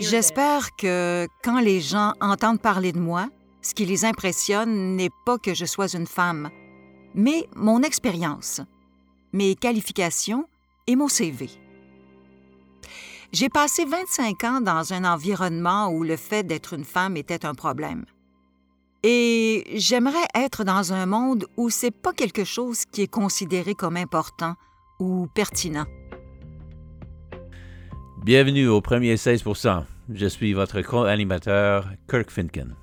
J'espère que quand les gens entendent parler de moi, ce qui les impressionne n'est pas que je sois une femme, mais mon expérience, mes qualifications et mon CV. J'ai passé 25 ans dans un environnement où le fait d'être une femme était un problème. Et j'aimerais être dans un monde où c'est pas quelque chose qui est considéré comme important ou pertinent. Bienvenue au premier 16 Je suis votre co-animateur Kirk Finken.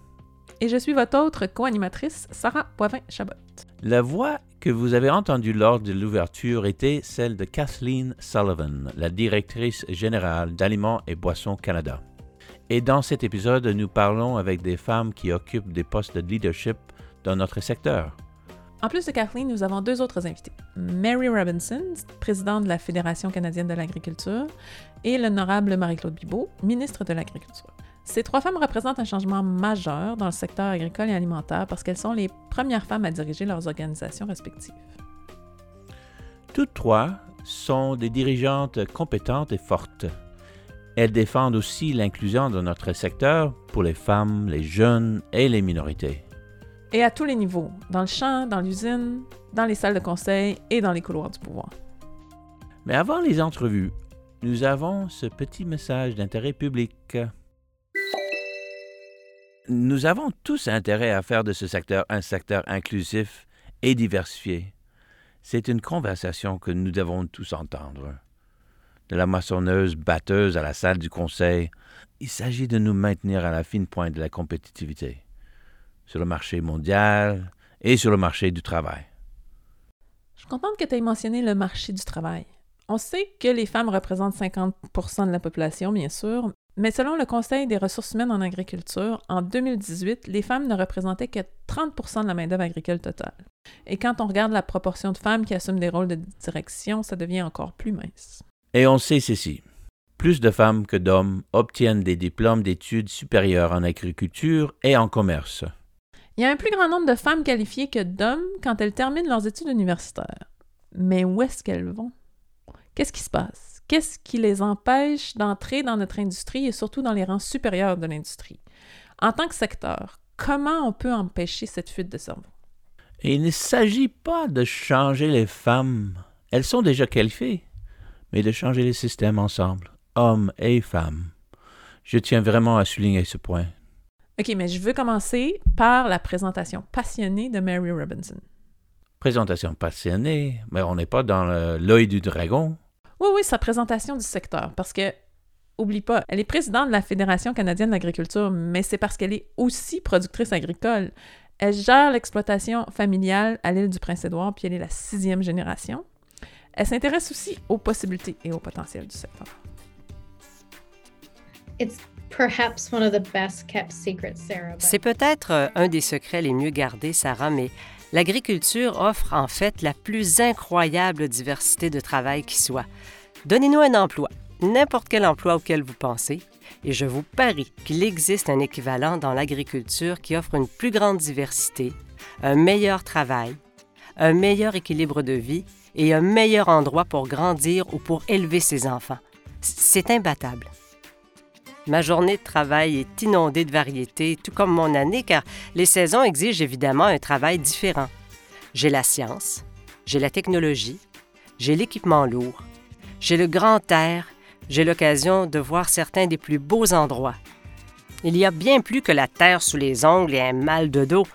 Et je suis votre autre co-animatrice Sarah Poivin-Chabot. La voix que vous avez entendue lors de l'ouverture était celle de Kathleen Sullivan, la directrice générale d'Aliments et Boissons Canada. Et dans cet épisode, nous parlons avec des femmes qui occupent des postes de leadership dans notre secteur. En plus de Kathleen, nous avons deux autres invités. Mary Robinson, présidente de la Fédération canadienne de l'agriculture, et l'honorable Marie-Claude Bibeau, ministre de l'Agriculture. Ces trois femmes représentent un changement majeur dans le secteur agricole et alimentaire parce qu'elles sont les premières femmes à diriger leurs organisations respectives. Toutes trois sont des dirigeantes compétentes et fortes. Elles défendent aussi l'inclusion dans notre secteur pour les femmes, les jeunes et les minorités. Et à tous les niveaux, dans le champ, dans l'usine, dans les salles de conseil et dans les couloirs du pouvoir. Mais avant les entrevues, nous avons ce petit message d'intérêt public. Nous avons tous intérêt à faire de ce secteur un secteur inclusif et diversifié. C'est une conversation que nous devons tous entendre. De la maçonneuse batteuse à la salle du conseil, il s'agit de nous maintenir à la fine pointe de la compétitivité, sur le marché mondial et sur le marché du travail. Je suis contente que tu aies mentionné le marché du travail. On sait que les femmes représentent 50% de la population, bien sûr, mais selon le Conseil des ressources humaines en agriculture, en 2018, les femmes ne représentaient que 30% de la main-d'œuvre agricole totale. Et quand on regarde la proportion de femmes qui assument des rôles de direction, ça devient encore plus mince. Et on sait ceci. Plus de femmes que d'hommes obtiennent des diplômes d'études supérieures en agriculture et en commerce. Il y a un plus grand nombre de femmes qualifiées que d'hommes quand elles terminent leurs études universitaires. Mais où est-ce qu'elles vont? Qu'est-ce qui se passe? Qu'est-ce qui les empêche d'entrer dans notre industrie et surtout dans les rangs supérieurs de l'industrie? En tant que secteur, comment on peut empêcher cette fuite de cerveau? il ne s'agit pas de changer les femmes. Elles sont déjà qualifiées, mais de changer les systèmes ensemble, hommes et femmes. Je tiens vraiment à souligner ce point. OK, mais je veux commencer par la présentation passionnée de Mary Robinson. Présentation passionnée, mais on n'est pas dans l'œil du dragon. Oui, oui, sa présentation du secteur, parce que, oublie pas, elle est présidente de la Fédération canadienne de l'agriculture, mais c'est parce qu'elle est aussi productrice agricole. Elle gère l'exploitation familiale à l'île du Prince-Édouard, puis elle est la sixième génération. Elle s'intéresse aussi aux possibilités et au potentiel du secteur. C'est peut-être un des secrets les mieux gardés, Sarah, mais l'agriculture offre en fait la plus incroyable diversité de travail qui soit. Donnez-nous un emploi, n'importe quel emploi auquel vous pensez, et je vous parie qu'il existe un équivalent dans l'agriculture qui offre une plus grande diversité, un meilleur travail, un meilleur équilibre de vie et un meilleur endroit pour grandir ou pour élever ses enfants. C'est imbattable. Ma journée de travail est inondée de variétés, tout comme mon année, car les saisons exigent évidemment un travail différent. J'ai la science, j'ai la technologie, j'ai l'équipement lourd, j'ai le grand air, j'ai l'occasion de voir certains des plus beaux endroits. Il y a bien plus que la terre sous les ongles et un mal de dos.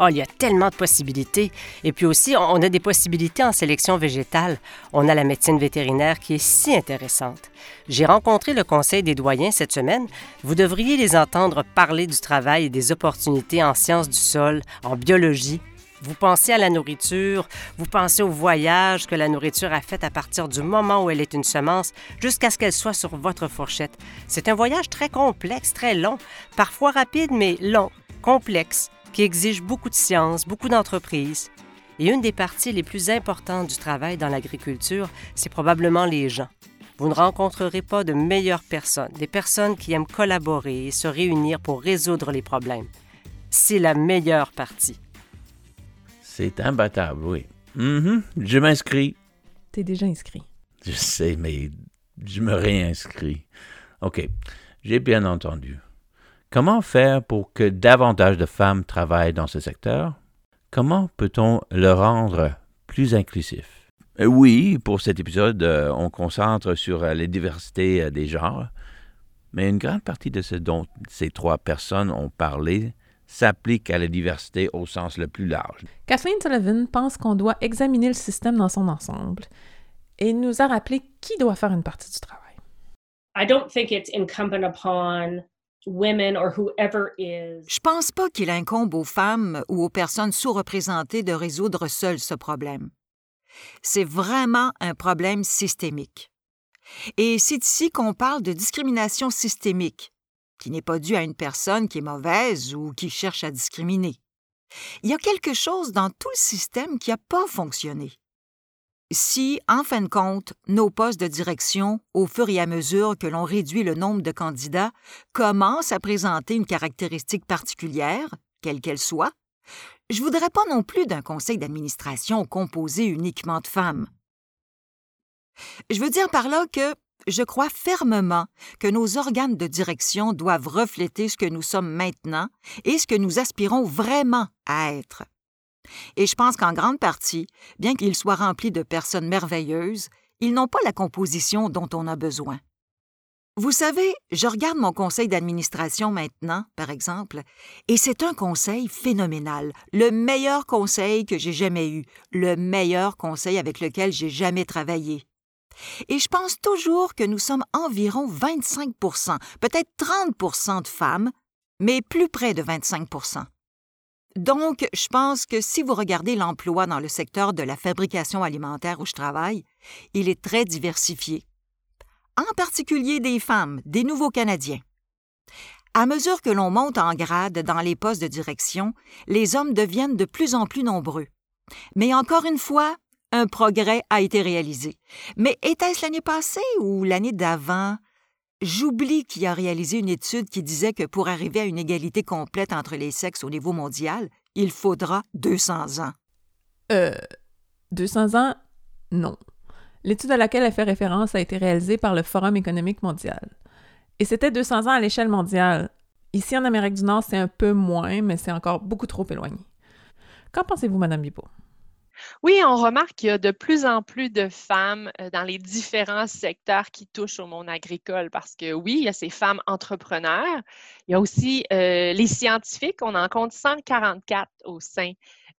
Oh, il y a tellement de possibilités. Et puis aussi, on a des possibilités en sélection végétale. On a la médecine vétérinaire qui est si intéressante. J'ai rencontré le Conseil des doyens cette semaine. Vous devriez les entendre parler du travail et des opportunités en sciences du sol, en biologie, vous pensez à la nourriture, vous pensez au voyage que la nourriture a fait à partir du moment où elle est une semence jusqu'à ce qu'elle soit sur votre fourchette. C'est un voyage très complexe, très long, parfois rapide, mais long, complexe, qui exige beaucoup de science, beaucoup d'entreprises. Et une des parties les plus importantes du travail dans l'agriculture, c'est probablement les gens. Vous ne rencontrerez pas de meilleures personnes, des personnes qui aiment collaborer et se réunir pour résoudre les problèmes. C'est la meilleure partie. C'est imbattable, oui. Mm-hmm. Je m'inscris. T'es déjà inscrit. Je sais, mais je me réinscris. OK, j'ai bien entendu. Comment faire pour que davantage de femmes travaillent dans ce secteur? Comment peut-on le rendre plus inclusif? Euh, oui, pour cet épisode, euh, on concentre sur euh, les diversités des genres, mais une grande partie de ce dont ces trois personnes ont parlé s'applique à la diversité au sens le plus large. Kathleen Sullivan pense qu'on doit examiner le système dans son ensemble et nous a rappelé qui doit faire une partie du travail. I don't think it's incumbent upon Je pense pas qu'il incombe aux femmes ou aux personnes sous-représentées de résoudre seules ce problème. C'est vraiment un problème systémique. Et c'est ici qu'on parle de discrimination systémique, qui n'est pas due à une personne qui est mauvaise ou qui cherche à discriminer. Il y a quelque chose dans tout le système qui n'a pas fonctionné si, en fin de compte, nos postes de direction, au fur et à mesure que l'on réduit le nombre de candidats, commencent à présenter une caractéristique particulière, quelle qu'elle soit, je ne voudrais pas non plus d'un conseil d'administration composé uniquement de femmes. Je veux dire par là que je crois fermement que nos organes de direction doivent refléter ce que nous sommes maintenant et ce que nous aspirons vraiment à être. Et je pense qu'en grande partie, bien qu'ils soient remplis de personnes merveilleuses, ils n'ont pas la composition dont on a besoin. Vous savez, je regarde mon conseil d'administration maintenant, par exemple, et c'est un conseil phénoménal, le meilleur conseil que j'ai jamais eu, le meilleur conseil avec lequel j'ai jamais travaillé. Et je pense toujours que nous sommes environ 25% peut-être 30% de femmes, mais plus près de 25 donc, je pense que si vous regardez l'emploi dans le secteur de la fabrication alimentaire où je travaille, il est très diversifié. En particulier des femmes, des nouveaux Canadiens. À mesure que l'on monte en grade dans les postes de direction, les hommes deviennent de plus en plus nombreux. Mais encore une fois, un progrès a été réalisé. Mais était-ce l'année passée ou l'année d'avant? J'oublie qu'il a réalisé une étude qui disait que pour arriver à une égalité complète entre les sexes au niveau mondial, il faudra 200 ans. Euh, 200 ans? Non. L'étude à laquelle elle fait référence a été réalisée par le Forum économique mondial. Et c'était 200 ans à l'échelle mondiale. Ici, en Amérique du Nord, c'est un peu moins, mais c'est encore beaucoup trop éloigné. Qu'en pensez-vous, Madame Bibo? Oui, on remarque qu'il y a de plus en plus de femmes euh, dans les différents secteurs qui touchent au monde agricole parce que oui, il y a ces femmes entrepreneurs. Il y a aussi euh, les scientifiques. On en compte 144 au sein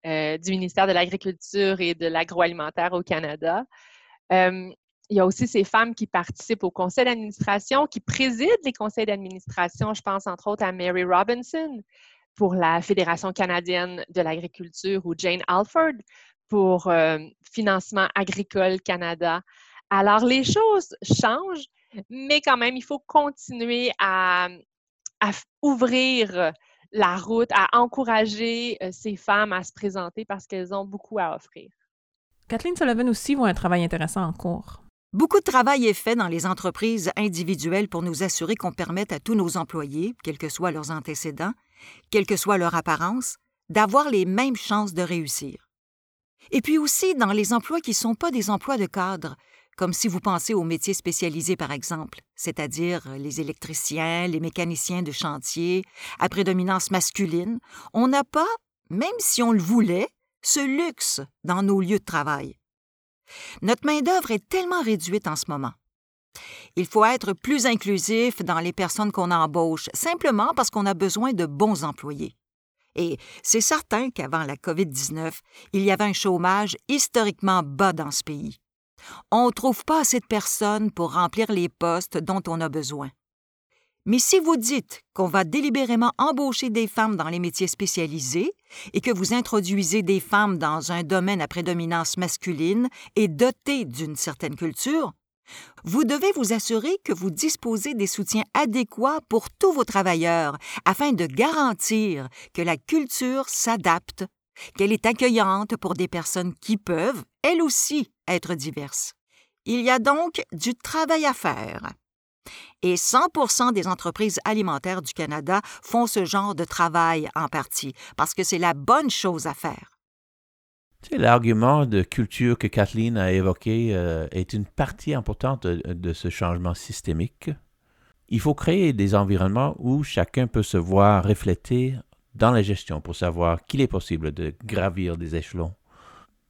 euh, du ministère de l'Agriculture et de l'Agroalimentaire au Canada. il y a aussi ces femmes qui participent au conseil d'administration, qui président les conseils d'administration. Je pense entre autres à Mary Robinson pour la Fédération canadienne de l'agriculture ou Jane Alford pour euh, Financement agricole Canada. Alors, les choses changent, mais quand même, il faut continuer à, ouvrir la route, à encourager euh, ces femmes à se présenter parce qu'elles ont beaucoup à offrir. Kathleen Sullivan aussi voit un travail intéressant en cours. Beaucoup de travail est fait dans les entreprises individuelles pour nous assurer qu'on permette à tous nos employés, quels que soient leurs antécédents, quelle que soit leur apparence, d'avoir les mêmes chances de réussir. Et puis aussi dans les emplois qui ne sont pas des emplois de cadre, comme si vous pensez aux métiers spécialisés par exemple, c'est-à-dire les électriciens, les mécaniciens de chantier, à prédominance masculine, on n'a pas, même si on le voulait, ce luxe dans nos lieux de travail. Notre main-d'œuvre est tellement réduite en ce moment. Il faut être plus inclusif dans les personnes qu'on embauche, simplement parce qu'on a besoin de bons employés. Et c'est certain qu'avant la COVID-19, il y avait un chômage historiquement bas dans ce pays. On ne trouve pas assez de personnes pour remplir les postes dont on a besoin. Mais si vous dites qu'on va délibérément embaucher des femmes dans les métiers spécialisés et que vous introduisez des femmes dans un domaine à prédominance masculine et doté d'une certaine culture, vous devez vous assurer que vous disposez des soutiens adéquats pour tous vos travailleurs afin de garantir que la culture s'adapte, qu'elle est accueillante pour des personnes qui peuvent, elles aussi, être diverses. Il y a donc du travail à faire. Et 100 des entreprises alimentaires du Canada font ce genre de travail en partie, parce que c'est la bonne chose à faire. L'argument de culture que Kathleen a évoqué euh, est une partie importante de, ce changement systémique. Il faut créer des environnements où chacun peut se voir reflété dans la gestion pour savoir qu'il est possible de gravir des échelons.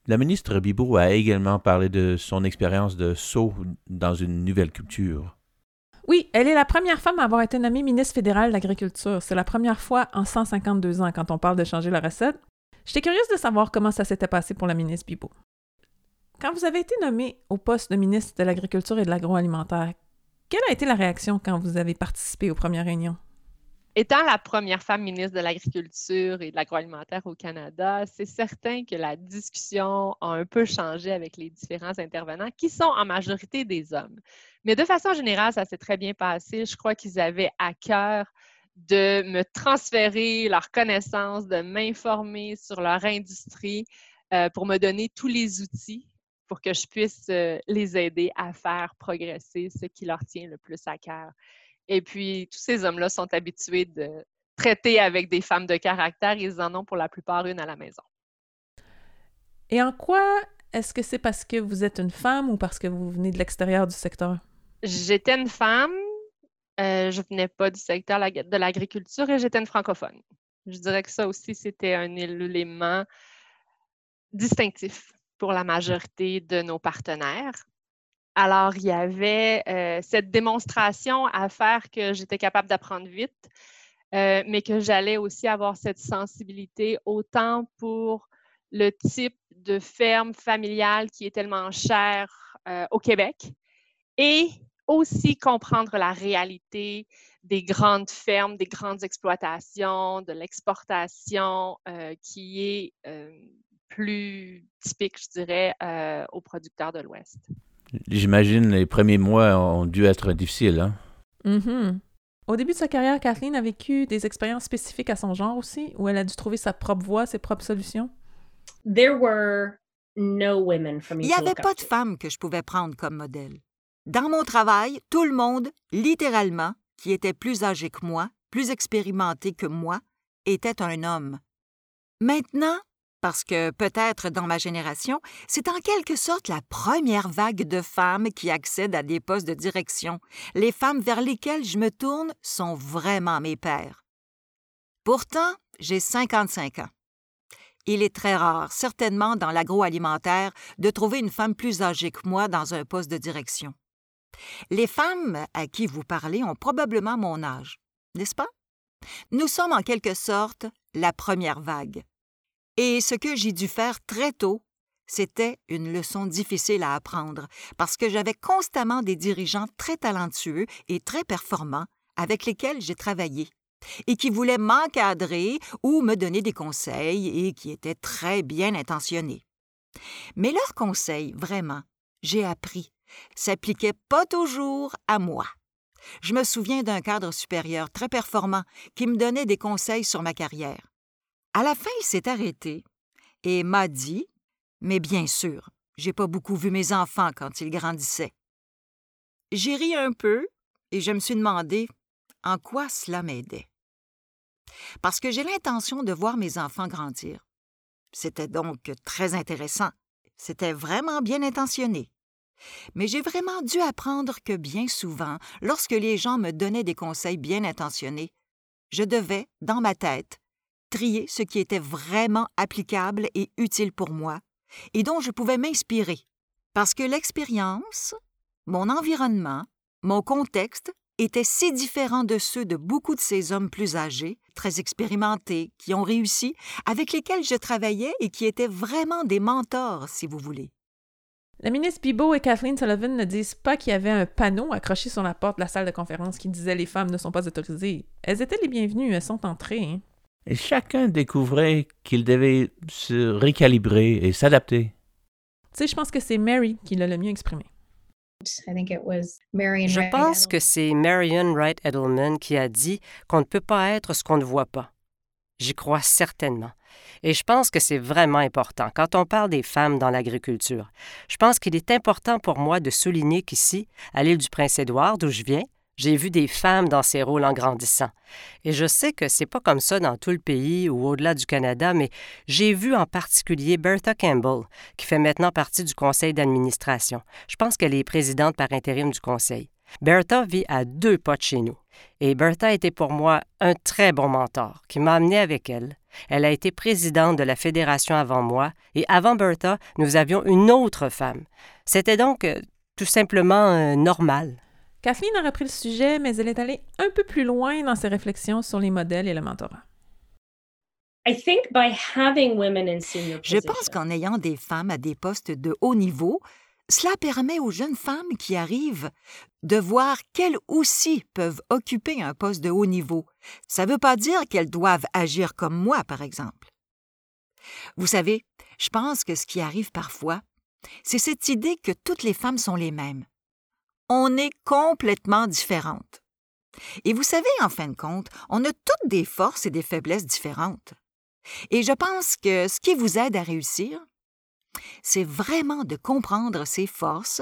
La ministre Bibou a également parlé de son expérience de saut dans une nouvelle culture. Oui, elle est la première femme à avoir été nommée ministre fédérale de l'Agriculture. C'est la première fois en 152 ans quand on parle de changer la recette. J'étais curieuse de savoir comment ça s'était passé pour la ministre Bibot. Quand vous avez été nommée au poste de ministre de l'Agriculture et de l'Agroalimentaire, quelle a été la réaction quand vous avez participé aux premières réunions? Étant la première femme ministre de l'Agriculture et de l'Agroalimentaire au Canada, c'est certain que la discussion a un peu changé avec les différents intervenants qui sont en majorité des hommes. Mais de façon générale, ça s'est très bien passé. Je crois qu'ils avaient à cœur de me transférer leurs connaissances, de m'informer sur leur industrie euh, pour me donner tous les outils pour que je puisse euh, les aider à faire progresser ce qui leur tient le plus à cœur. Et puis, tous ces hommes-là sont habitués de traiter avec des femmes de caractère. Ils en ont pour la plupart une à la maison. Et en quoi est-ce que c'est parce que vous êtes une femme ou parce que vous venez de l'extérieur du secteur? J'étais une femme, euh, je venais pas du secteur de l'agriculture et j'étais une francophone. Je dirais que ça aussi, c'était un élément distinctif pour la majorité de nos partenaires. Alors, il y avait euh, cette démonstration à faire que j'étais capable d'apprendre vite, euh, mais que j'allais aussi avoir cette sensibilité autant pour le type de ferme familiale qui est tellement cher euh, au Québec et aussi comprendre la réalité des grandes fermes, des grandes exploitations, de l'exportation qui est plus typique, je dirais, aux producteurs de l'Ouest. J'imagine les premiers mois ont dû être difficiles. Hein? Mm-hmm. Au début de sa carrière, Kathleen a vécu des expériences spécifiques à son genre aussi, où elle a dû trouver sa propre voie, ses propres solutions? Il n'y avait pas de femmes que je pouvais prendre comme modèle. Dans mon travail, tout le monde, littéralement, qui était plus âgé que moi, plus expérimenté que moi, était un homme. Maintenant, parce que peut-être dans ma génération, c'est en quelque sorte la première vague de femmes qui accèdent à des postes de direction. Les femmes vers lesquelles je me tourne sont vraiment mes pères. Pourtant, j'ai 55 ans. Il est très rare, certainement dans l'agroalimentaire, de trouver une femme plus âgée que moi dans un poste de direction. Les femmes à qui vous parlez ont probablement mon âge, n'est-ce pas? Nous sommes en quelque sorte la première vague. Et ce que j'ai dû faire très tôt, c'était une leçon difficile à apprendre, parce que j'avais constamment des dirigeants très talentueux et très performants avec lesquels j'ai travaillé, et qui voulaient m'encadrer ou me donner des conseils et qui étaient très bien intentionnés. Mais leurs conseils, vraiment, j'ai appris, s'appliquaient pas toujours à moi. Je me souviens d'un cadre supérieur très performant qui me donnait des conseils sur ma carrière. À la fin, il s'est arrêté et m'a dit Mais bien sûr, j'ai pas beaucoup vu mes enfants quand ils grandissaient. J'ai ri un peu et je me suis demandé en quoi cela m'aidait. Parce que j'ai l'intention de voir mes enfants grandir. C'était donc très intéressant. C'était vraiment bien intentionné. Mais j'ai vraiment dû apprendre que bien souvent, lorsque les gens me donnaient des conseils bien intentionnés, je devais, dans ma tête, trier ce qui était vraiment applicable et utile pour moi, et dont je pouvais m'inspirer, parce que l'expérience, mon environnement, mon contexte étaient si différents de ceux de beaucoup de ces hommes plus âgés, très expérimentés, qui ont réussi, avec lesquels je travaillais et qui étaient vraiment des mentors, si vous voulez. La ministre Bibot et Kathleen Sullivan ne disent pas qu'il y avait un panneau accroché sur la porte de la salle de conférence qui disait les femmes ne sont pas autorisées. Elles étaient les bienvenues, elles sont entrées. Hein. Et chacun découvrait qu'il devait se récalibrer et s'adapter. Tu sais, je pense que c'est Mary qui l'a le mieux exprimé. Je pense que c'est Marion Wright Edelman qui a dit qu'on ne peut pas être ce qu'on ne voit pas. J'y crois certainement. Et je pense que c'est vraiment important quand on parle des femmes dans l'agriculture. Je pense qu'il est important pour moi de souligner qu'ici, à l'île du Prince-Édouard, d'où je viens, J'ai vu des femmes dans ces rôles en grandissant. Et je sais que c'est pas comme ça dans tout le pays ou au-delà du Canada, mais j'ai vu en particulier Bertha Campbell, qui fait maintenant partie du conseil d'administration. Je pense qu'elle est présidente par intérim du conseil. Bertha vit à deux pas de chez nous. Et Bertha était pour moi un très bon mentor qui m'a amené avec elle. Elle a été présidente de la fédération avant moi, et avant Bertha, nous avions une autre femme. C'était donc euh, tout simplement euh, normal. Kathleen a repris le sujet, mais elle est allée un peu plus loin dans ses réflexions sur les modèles et le mentorat. Je pense qu'en ayant des femmes à des postes de haut niveau, cela permet aux jeunes femmes qui arrivent de voir qu'elles aussi peuvent occuper un poste de haut niveau. Ça ne veut pas dire qu'elles doivent agir comme moi, par exemple. Vous savez, je pense que ce qui arrive parfois, c'est cette idée que toutes les femmes sont les mêmes. On est complètement différentes. Et vous savez, en fin de compte, on a toutes des forces et des faiblesses différentes. Et je pense que ce qui vous aide à réussir, c'est vraiment de comprendre ses forces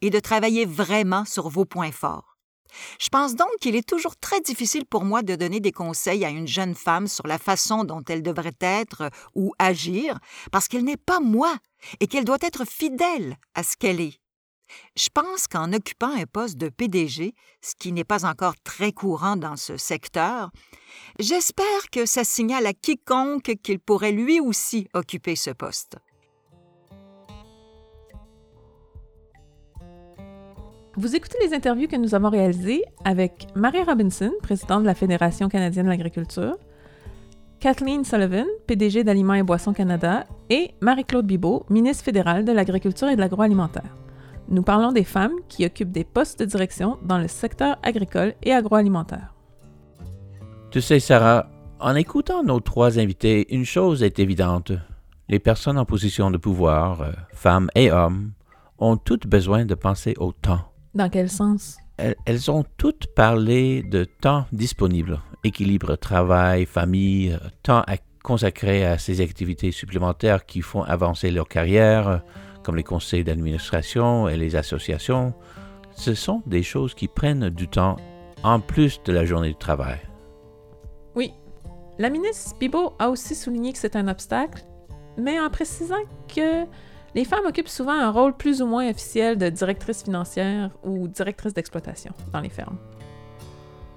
et de travailler vraiment sur vos points forts. Je pense donc qu'il est toujours très difficile pour moi de donner des conseils à une jeune femme sur la façon dont elle devrait être ou agir, parce qu'elle n'est pas moi et qu'elle doit être fidèle à ce qu'elle est. Je pense qu'en occupant un poste de PDG, ce qui n'est pas encore très courant dans ce secteur, j'espère que ça signale à quiconque qu'il pourrait lui aussi occuper ce poste. Vous écoutez les interviews que nous avons réalisées avec Marie Robinson, présidente de la Fédération canadienne de l'agriculture, Kathleen Sullivan, PDG d'Aliments et Boissons Canada, et Marie-Claude Bibeau, ministre fédérale de l'Agriculture et de l'Agroalimentaire. Nous parlons des femmes qui occupent des postes de direction dans le secteur agricole et agroalimentaire. Tu sais, Sarah, en écoutant nos trois invités, une chose est évidente. Les personnes en position de pouvoir, euh, femmes et hommes, ont toutes besoin de penser au temps. Dans quel sens? Elles, ont toutes parlé de temps disponible, équilibre travail, famille, temps à consacrer à ces activités supplémentaires qui font avancer leur carrière, comme les conseils d'administration et les associations. Ce sont des choses qui prennent du temps en plus de la journée de travail. Oui. La ministre Bibo a aussi souligné que c'est un obstacle, mais en précisant que les femmes occupent souvent un rôle plus ou moins officiel de directrice financière ou directrice d'exploitation dans les fermes.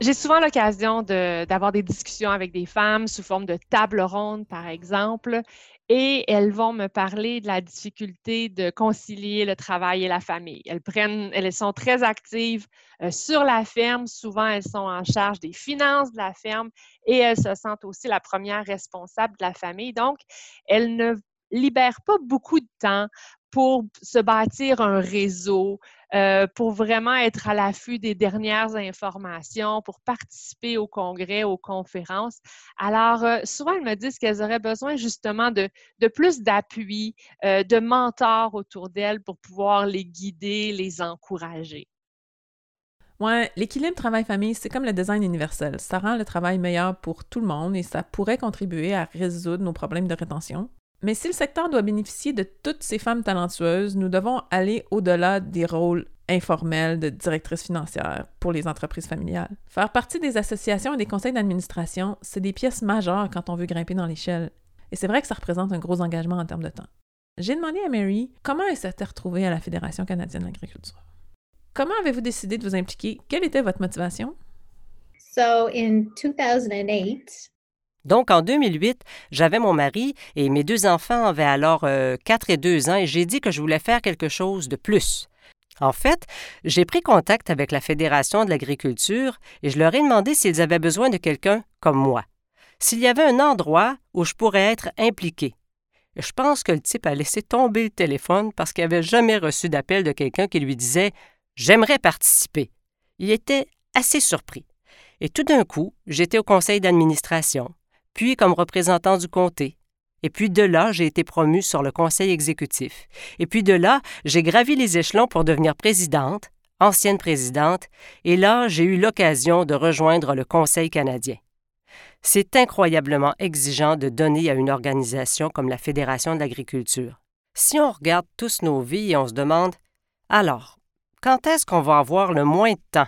J'ai souvent l'occasion d'avoir des discussions avec des femmes sous forme de table ronde, par exemple, et elles vont me parler de la difficulté de concilier le travail et la famille. Elles prennent, elles sont très actives euh, sur la ferme. Souvent, elles sont en charge des finances de la ferme et elles se sentent aussi la première responsable de la famille. Donc, elles ne libère pas beaucoup de temps pour se bâtir un réseau, euh, pour vraiment être à l'affût des dernières informations, pour participer au congrès, aux conférences. Alors, euh, souvent, elles me disent qu'elles auraient besoin justement de, plus d'appui, euh, de mentors autour d'elles pour pouvoir les guider, les encourager. Ouais, l'équilibre travail-famille, c'est comme le design universel. Ça rend le travail meilleur pour tout le monde et ça pourrait contribuer à résoudre nos problèmes de rétention. Mais si le secteur doit bénéficier de toutes ces femmes talentueuses, nous devons aller au-delà des rôles informels de directrice financière pour les entreprises familiales. Faire partie des associations et des conseils d'administration, c'est des pièces majeures quand on veut grimper dans l'échelle. Et c'est vrai que ça représente un gros engagement en termes de temps. J'ai demandé à Mary comment elle s'était retrouvée à la Fédération canadienne de l'agriculture? Comment avez-vous décidé de vous impliquer? Quelle était votre motivation? So in 2008, donc, en 2008, j'avais mon mari et mes deux enfants avaient alors 4 euh, et 2 ans et j'ai dit que je voulais faire quelque chose de plus. En fait, j'ai pris contact avec la Fédération de l'agriculture et je leur ai demandé s'ils avaient besoin de quelqu'un comme moi, s'il y avait un endroit où je pourrais être impliqué. Je pense que le type a laissé tomber le téléphone parce qu'il n'avait jamais reçu d'appel de quelqu'un qui lui disait J'aimerais participer. Il était assez surpris. Et tout d'un coup, j'étais au conseil d'administration puis comme représentant du comté. Et puis de là, j'ai été promue sur le conseil exécutif. Et puis de là, j'ai gravi les échelons pour devenir présidente, ancienne présidente, et là, j'ai eu l'occasion de rejoindre le Conseil canadien. C'est incroyablement exigeant de donner à une organisation comme la Fédération de l'agriculture. Si on regarde tous nos vies et on se demande Alors, quand est-ce qu'on va avoir le moins de temps?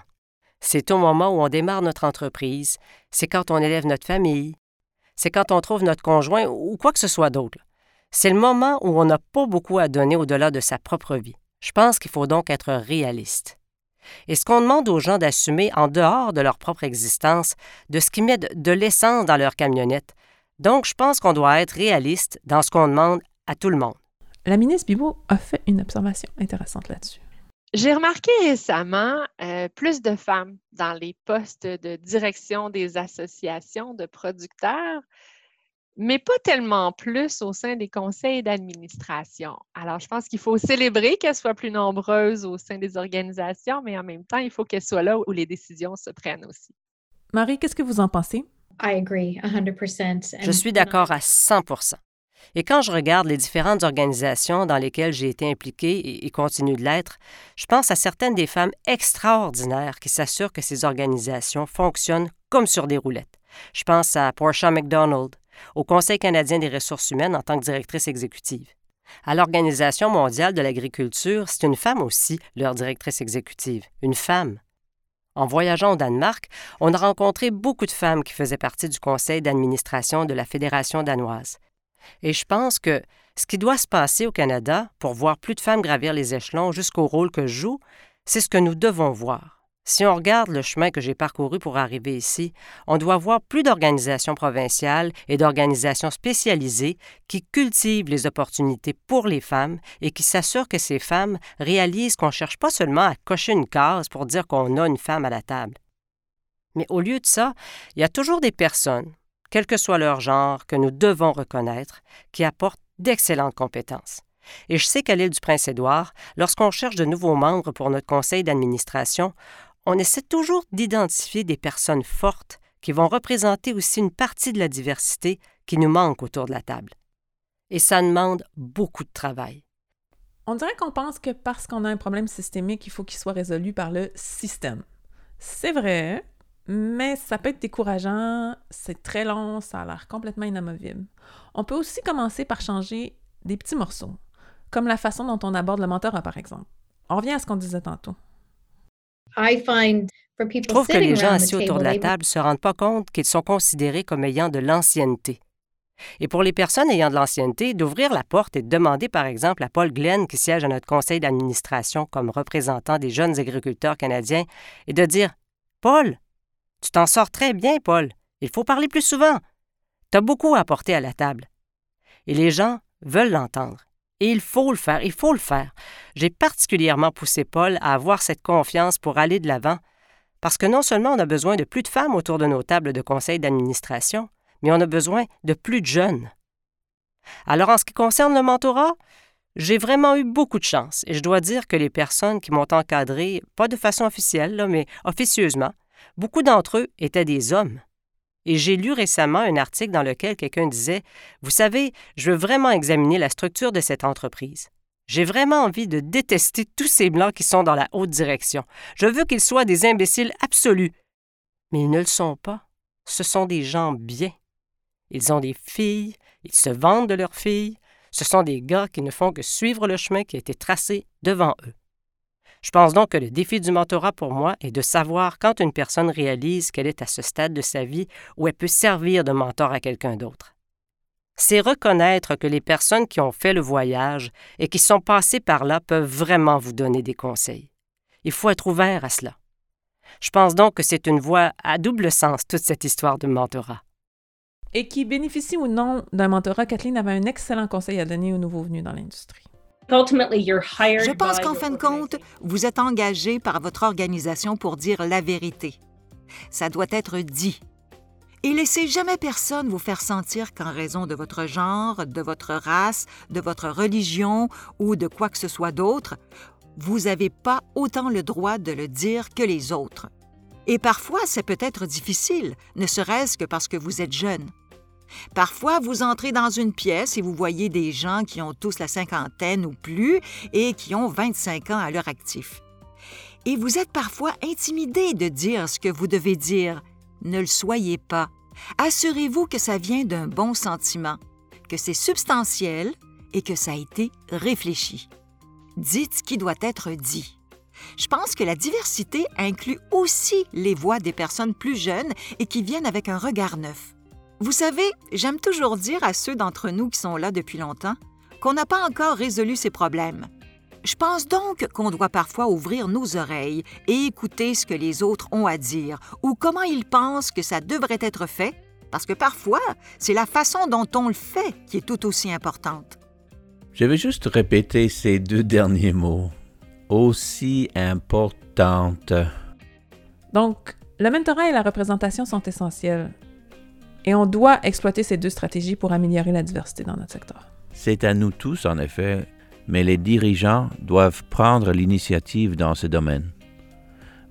C'est au moment où on démarre notre entreprise, c'est quand on élève notre famille, c'est quand on trouve notre conjoint ou quoi que ce soit d'autre. C'est le moment où on n'a pas beaucoup à donner au-delà de sa propre vie. Je pense qu'il faut donc être réaliste. Et ce qu'on demande aux gens d'assumer en dehors de leur propre existence, de ce qui met de l'essence dans leur camionnette. Donc, je pense qu'on doit être réaliste dans ce qu'on demande à tout le monde. La ministre Bibot a fait une observation intéressante là-dessus. J'ai remarqué récemment euh, plus de femmes dans les postes de direction des associations de producteurs, mais pas tellement plus au sein des conseils d'administration. Alors, je pense qu'il faut célébrer qu'elles soient plus nombreuses au sein des organisations, mais en même temps, il faut qu'elles soient là où les décisions se prennent aussi. Marie, qu'est-ce que vous en pensez? Je suis d'accord à 100 et quand je regarde les différentes organisations dans lesquelles j'ai été impliquée et, continue de l'être, je pense à certaines des femmes extraordinaires qui s'assurent que ces organisations fonctionnent comme sur des roulettes. Je pense à Portia McDonald, au Conseil canadien des ressources humaines en tant que directrice exécutive. À l'Organisation mondiale de l'agriculture, c'est une femme aussi, leur directrice exécutive, une femme. En voyageant au Danemark, on a rencontré beaucoup de femmes qui faisaient partie du conseil d'administration de la Fédération danoise. Et je pense que ce qui doit se passer au Canada pour voir plus de femmes gravir les échelons jusqu'au rôle que je joue, c'est ce que nous devons voir. Si on regarde le chemin que j'ai parcouru pour arriver ici, on doit voir plus d'organisations provinciales et d'organisations spécialisées qui cultivent les opportunités pour les femmes et qui s'assurent que ces femmes réalisent qu'on ne cherche pas seulement à cocher une case pour dire qu'on a une femme à la table. Mais au lieu de ça, il y a toujours des personnes, quel que soit leur genre, que nous devons reconnaître, qui apportent d'excellentes compétences. Et je sais qu'à l'île du Prince-Édouard, lorsqu'on cherche de nouveaux membres pour notre conseil d'administration, on essaie toujours d'identifier des personnes fortes qui vont représenter aussi une partie de la diversité qui nous manque autour de la table. Et ça demande beaucoup de travail. On dirait qu'on pense que parce qu'on a un problème systémique, il faut qu'il soit résolu par le système. C'est vrai, mais ça peut être décourageant, c'est très long, ça a l'air complètement inamovible. On peut aussi commencer par changer des petits morceaux, comme la façon dont on aborde le mentorat, par exemple. On revient à ce qu'on disait tantôt. Je trouve que les gens assis autour de la table ne se rendent pas compte qu'ils sont considérés comme ayant de l'ancienneté. Et pour les personnes ayant de l'ancienneté, d'ouvrir la porte et de demander, par exemple, à Paul Glenn, qui siège à notre conseil d'administration comme représentant des jeunes agriculteurs canadiens, et de dire Paul, tu t'en sors très bien, Paul. Il faut parler plus souvent. Tu as beaucoup à apporter à la table. Et les gens veulent l'entendre. Et il faut le faire, il faut le faire. J'ai particulièrement poussé Paul à avoir cette confiance pour aller de l'avant, parce que non seulement on a besoin de plus de femmes autour de nos tables de conseil d'administration, mais on a besoin de plus de jeunes. Alors en ce qui concerne le mentorat, j'ai vraiment eu beaucoup de chance et je dois dire que les personnes qui m'ont encadré, pas de façon officielle, mais officieusement, Beaucoup d'entre eux étaient des hommes. Et j'ai lu récemment un article dans lequel quelqu'un disait Vous savez, je veux vraiment examiner la structure de cette entreprise. J'ai vraiment envie de détester tous ces blancs qui sont dans la haute direction. Je veux qu'ils soient des imbéciles absolus. Mais ils ne le sont pas. Ce sont des gens bien. Ils ont des filles, ils se vendent de leurs filles. Ce sont des gars qui ne font que suivre le chemin qui a été tracé devant eux. Je pense donc que le défi du mentorat pour moi est de savoir quand une personne réalise qu'elle est à ce stade de sa vie où elle peut servir de mentor à quelqu'un d'autre. C'est reconnaître que les personnes qui ont fait le voyage et qui sont passées par là peuvent vraiment vous donner des conseils. Il faut être ouvert à cela. Je pense donc que c'est une voie à double sens, toute cette histoire de mentorat. Et qui bénéficie ou non d'un mentorat, Kathleen avait un excellent conseil à donner aux nouveaux venus dans l'industrie. Je pense qu'en fin de compte, vous êtes engagé par votre organisation pour dire la vérité. Ça doit être dit. Et laissez jamais personne vous faire sentir qu'en raison de votre genre, de votre race, de votre religion ou de quoi que ce soit d'autre, vous n'avez pas autant le droit de le dire que les autres. Et parfois, c'est peut-être difficile, ne serait-ce que parce que vous êtes jeune. Parfois, vous entrez dans une pièce et vous voyez des gens qui ont tous la cinquantaine ou plus et qui ont 25 ans à leur actif. Et vous êtes parfois intimidé de dire ce que vous devez dire. Ne le soyez pas. Assurez-vous que ça vient d'un bon sentiment, que c'est substantiel et que ça a été réfléchi. Dites ce qui doit être dit. Je pense que la diversité inclut aussi les voix des personnes plus jeunes et qui viennent avec un regard neuf. Vous savez, j'aime toujours dire à ceux d'entre nous qui sont là depuis longtemps qu'on n'a pas encore résolu ces problèmes. Je pense donc qu'on doit parfois ouvrir nos oreilles et écouter ce que les autres ont à dire ou comment ils pensent que ça devrait être fait, parce que parfois, c'est la façon dont on le fait qui est tout aussi importante. Je vais juste répéter ces deux derniers mots. Aussi importante. Donc, le mentorat et la représentation sont essentiels. Et on doit exploiter ces deux stratégies pour améliorer la diversité dans notre secteur. C'est à nous tous, en effet, mais les dirigeants doivent prendre l'initiative dans ce domaine.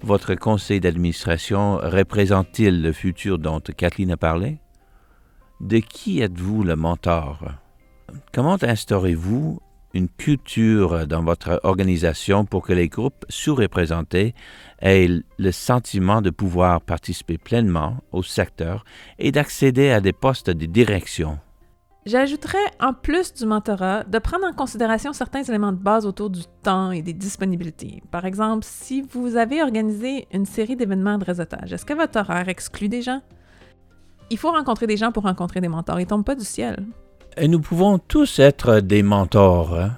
Votre conseil d'administration représente-t-il le futur dont Kathleen a parlé? De qui êtes-vous le mentor? Comment instaurez-vous une culture dans votre organisation pour que les groupes sous-représentés aient le sentiment de pouvoir participer pleinement au secteur et d'accéder à des postes de direction? J'ajouterais, en plus du mentorat, de prendre en considération certains éléments de base autour du temps et des disponibilités. Par exemple, si vous avez organisé une série d'événements de réseautage, est-ce que votre horaire exclut des gens? Il faut rencontrer des gens pour rencontrer des mentors. Ils tombent pas du ciel. Et nous pouvons tous être des mentors hein,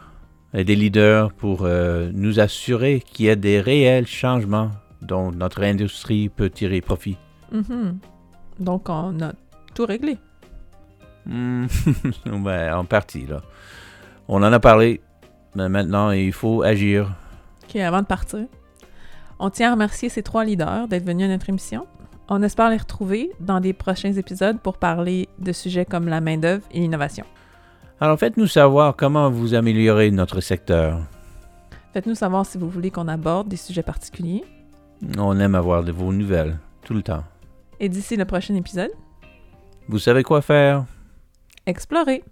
et des leaders pour euh, nous assurer qu'il y a des réels changements dont notre industrie peut tirer profit. Mhm. Donc, on a tout réglé. Hmm, ben, en partie, là. On en a parlé, mais maintenant, il faut agir. OK, avant de partir, on tient à remercier ces trois leaders d'être venus à notre émission. On espère les retrouver dans des prochains épisodes pour parler de sujets comme la main-d'œuvre et l'innovation. Alors, faites-nous savoir comment vous améliorez notre secteur. Faites-nous savoir si vous voulez qu'on aborde des sujets particuliers. On aime avoir de vos nouvelles, tout le temps. Et d'ici le prochain épisode, Vous savez quoi faire? explorez!